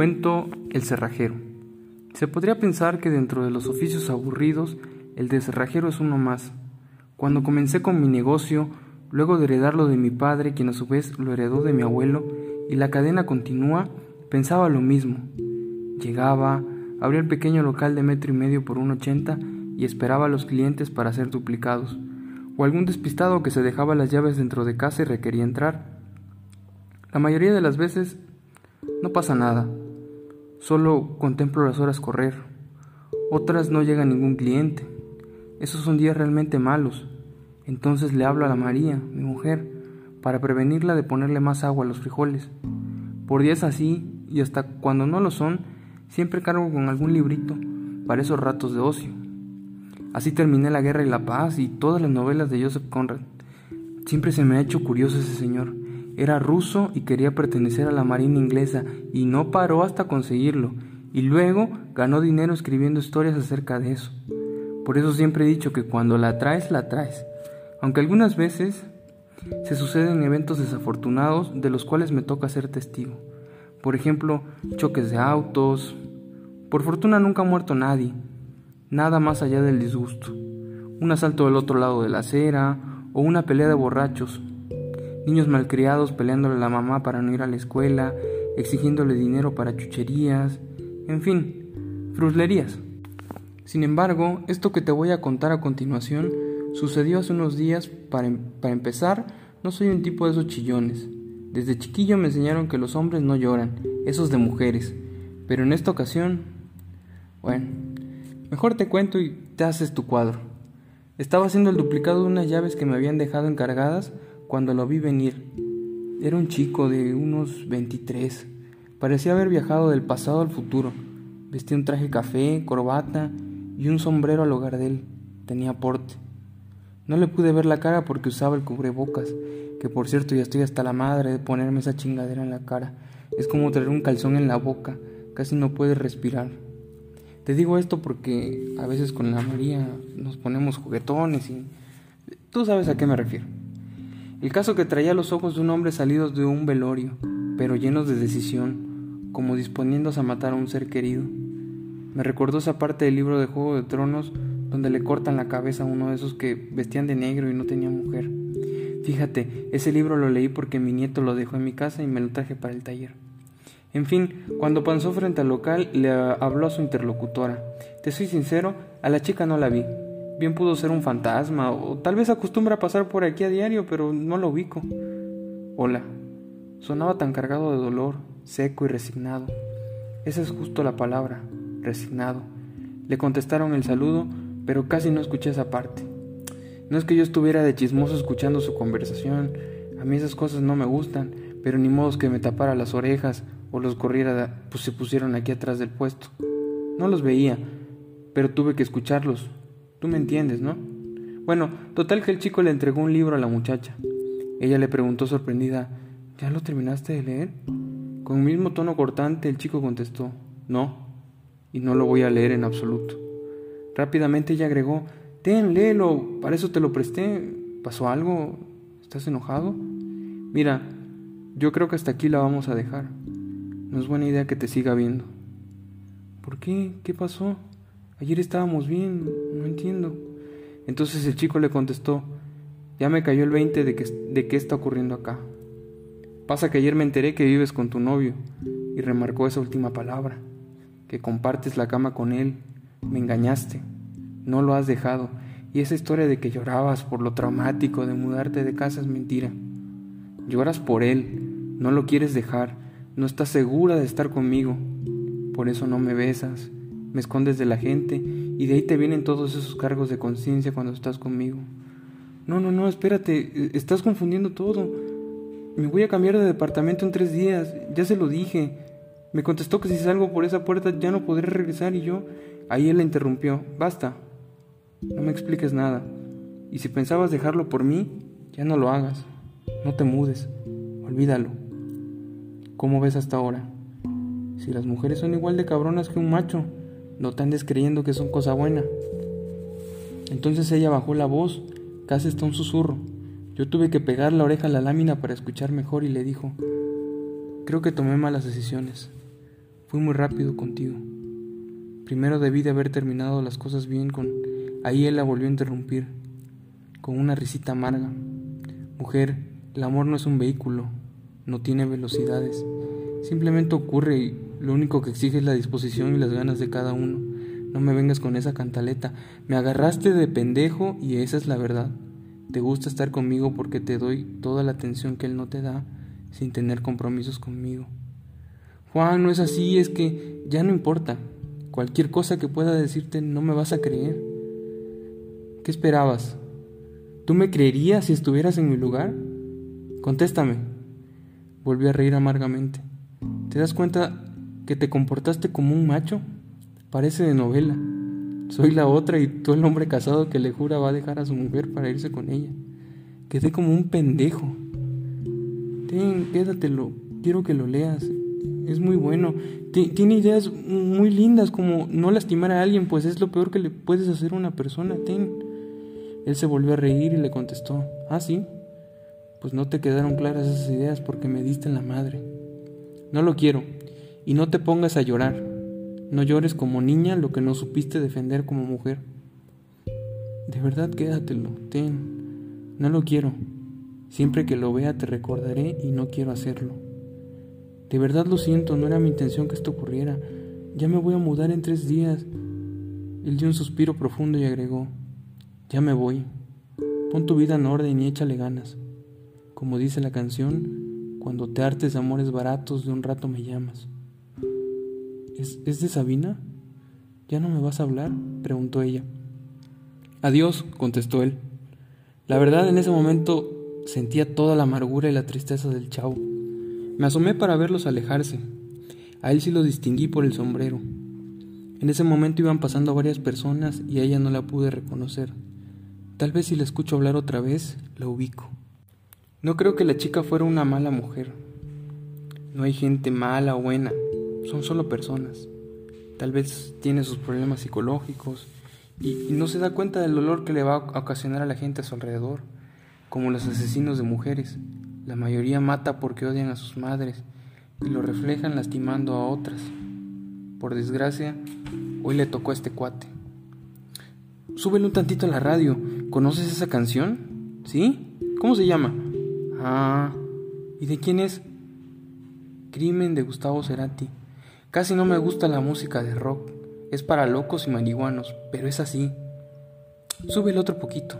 Cuento El cerrajero. Se podría pensar que dentro de los oficios aburridos, el de cerrajero es uno más. Cuando comencé con mi negocio, luego de heredarlo de mi padre, quien a su vez lo heredó de mi abuelo, y la cadena continúa, pensaba lo mismo. Llegaba, abría el pequeño local de metro y medio por un ochenta y esperaba a los clientes para ser duplicados, o algún despistado que se dejaba las llaves dentro de casa y requería entrar. La mayoría de las veces no pasa nada, solo contemplo las horas correr. Otras no llega ningún cliente. Esos son días realmente malos. Entonces le hablo a la María, mi mujer, para prevenirla de ponerle más agua a los frijoles. Por días así, y hasta cuando no lo son, siempre cargo con algún librito para esos ratos de ocio. Así terminé La Guerra y la Paz y todas las novelas de Joseph Conrad. Siempre se me ha hecho curioso ese señor. Era ruso y quería pertenecer a la Marina inglesa y no paró hasta conseguirlo. Y luego ganó dinero escribiendo historias acerca de eso. Por eso siempre he dicho que cuando la traes, la traes. Aunque algunas veces se suceden eventos desafortunados de los cuales me toca ser testigo. Por ejemplo, choques de autos. Por fortuna nunca ha muerto nadie, nada más allá del disgusto. Un asalto del otro lado de la acera o una pelea de borrachos. Niños malcriados peleándole a la mamá para no ir a la escuela, exigiéndole dinero para chucherías, en fin, fruslerías. Sin embargo, esto que te voy a contar a continuación sucedió hace unos días. Para, em-, para empezar, no soy un tipo de esos chillones. Desde chiquillo me enseñaron que los hombres no lloran, esos de mujeres. Pero en esta ocasión, bueno, Mejor te cuento y te haces tu cuadro. Estaba haciendo el duplicado de unas llaves que me habían dejado encargadas cuando lo vi venir. Era un chico de unos 23. Parecía haber viajado del pasado al futuro. Vestía un traje café, corbata y un sombrero al hogar de él. Tenía porte. No le pude ver la cara porque usaba el cubrebocas, que por cierto ya estoy hasta la madre de ponerme esa chingadera en la cara. Es como traer un calzón en la boca, casi no puedes respirar. Te digo esto porque a veces con la María nos ponemos juguetones y tú sabes a qué me refiero. El caso que traía los ojos de un hombre salidos de un velorio, pero llenos de decisión, como disponiéndose a matar a un ser querido. Me recordó esa parte del libro de Juego de Tronos donde le cortan la cabeza a uno de esos que vestían de negro y no tenía mujer. Fíjate, ese libro lo leí porque mi nieto lo dejó en mi casa y me lo traje para el taller. En fin, cuando pasó frente al local, le habló a su interlocutora. Te soy sincero, a la chica no la vi. Bien pudo ser un fantasma, o tal vez acostumbra a pasar por aquí a diario, pero no lo ubico. Hola. Sonaba tan cargado de dolor, seco y resignado. Esa es justo la palabra, resignado. Le contestaron el saludo, pero casi no escuché esa parte. No es que yo estuviera de chismoso escuchando su conversación, a mí esas cosas no me gustan, pero ni modo que me tapara las orejas o los corriera, pues se pusieron aquí atrás del puesto. No los veía, pero tuve que escucharlos. Tú me entiendes, ¿no? Bueno, total que el chico le entregó un libro a la muchacha. Ella le preguntó sorprendida, ¿ya lo terminaste de leer? Con el mismo tono cortante el chico contestó, no, y no lo voy a leer en absoluto. Rápidamente ella agregó, ten, léelo, para eso te lo presté. ¿Pasó algo? ¿Estás enojado? Mira, yo creo que hasta aquí la vamos a dejar. No es buena idea que te siga viendo. ¿Por qué? ¿Qué pasó? Ayer estábamos bien, no entiendo. Entonces el chico le contestó, ya me cayó el 20 de, que, de qué está ocurriendo acá. Pasa que ayer me enteré que vives con tu novio y remarcó esa última palabra, que compartes la cama con él, me engañaste, no lo has dejado y esa historia de que llorabas por lo traumático de mudarte de casa es mentira. Lloras por él, no lo quieres dejar no estás segura de estar conmigo. Por eso no me besas, me escondes de la gente y de ahí te vienen todos esos cargos de conciencia cuando estás conmigo. No, no, no, espérate, e, estás confundiendo todo. Me voy a cambiar de departamento en tres días, ya se lo dije. Me contestó que si salgo por esa puerta ya no podré regresar y yo... Ahí él la interrumpió. Basta. No me expliques nada. Y si pensabas dejarlo por mí, ya no lo hagas. No te mudes. Olvídalo. ¿Cómo ves hasta ahora? Si las mujeres son igual de cabronas que un macho, no te andes creyendo que son cosa buena. Entonces ella bajó la voz, casi hasta un susurro. Yo tuve que pegar la oreja a la lámina para escuchar mejor y le dijo, creo que tomé malas decisiones. Fui muy rápido contigo. Primero debí de haber terminado las cosas bien con... Ahí él la volvió a interrumpir, con una risita amarga. Mujer, el amor no es un vehículo, no tiene velocidades. Simplemente ocurre y lo único que exige es la disposición y las ganas de cada uno. No me vengas con esa cantaleta. Me agarraste de pendejo y esa es la verdad. Te gusta estar conmigo porque te doy toda la atención que él no te da sin tener compromisos conmigo. Juan, no es así, es que ya no importa. Cualquier cosa que pueda decirte no me vas a creer. ¿Qué esperabas? ¿Tú me creerías si estuvieras en mi lugar? Contéstame. Volví a reír amargamente. ¿Te das cuenta que te comportaste como un macho? Parece de novela. Soy la otra y tú el hombre casado que le jura va a dejar a su mujer para irse con ella. Quedé como un pendejo. Ten, quédatelo. Quiero que lo leas. Es muy bueno. Tiene ideas muy lindas como no lastimar a alguien, pues es lo peor que le puedes hacer a una persona. Ten. Él se volvió a reír y le contestó. Ah, sí. Pues no te quedaron claras esas ideas porque me diste en la madre. No lo quiero. Y no te pongas a llorar. No llores como niña lo que no supiste defender como mujer. De verdad quédatelo, ten. No lo quiero. Siempre que lo vea te recordaré y no quiero hacerlo. De verdad lo siento, no era mi intención que esto ocurriera. Ya me voy a mudar en tres días. Él dio un suspiro profundo y agregó, ya me voy. Pon tu vida en orden y échale ganas. Como dice la canción, cuando te hartes de amores baratos de un rato me llamas. ¿Es, de Sabina? ¿Ya no me vas a hablar? preguntó ella. Adiós, contestó él. La verdad, en ese momento sentía toda la amargura y la tristeza del chavo. Me asomé para verlos alejarse. A él sí lo distinguí por el sombrero. En ese momento iban pasando varias personas y a ella no la pude reconocer. Tal vez si la escucho hablar otra vez, la ubico. No creo que la chica fuera una mala mujer. No hay gente mala o buena son solo personas. Tal vez tiene sus problemas psicológicos y, no se da cuenta del dolor que le va a ocasionar a la gente a su alrededor, como los asesinos de mujeres. La mayoría mata porque odian a sus madres y lo reflejan lastimando a otras. Por desgracia, hoy le tocó a este cuate. Súbele un tantito a la radio. ¿Conoces esa canción? ¿Sí? ¿Cómo se llama? Ah, ¿y de quién es? Crimen de Gustavo Cerati. Casi no me gusta la música de rock. Es para locos y marihuanos, pero es así. Sube el otro poquito.